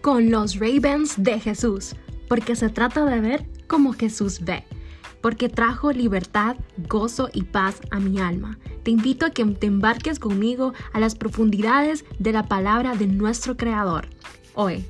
con los Ravens de Jesús, porque se trata de ver como Jesús ve, porque trajo libertad, gozo y paz a mi alma. Te invito a que te embarques conmigo a las profundidades de la palabra de nuestro Creador. Hoy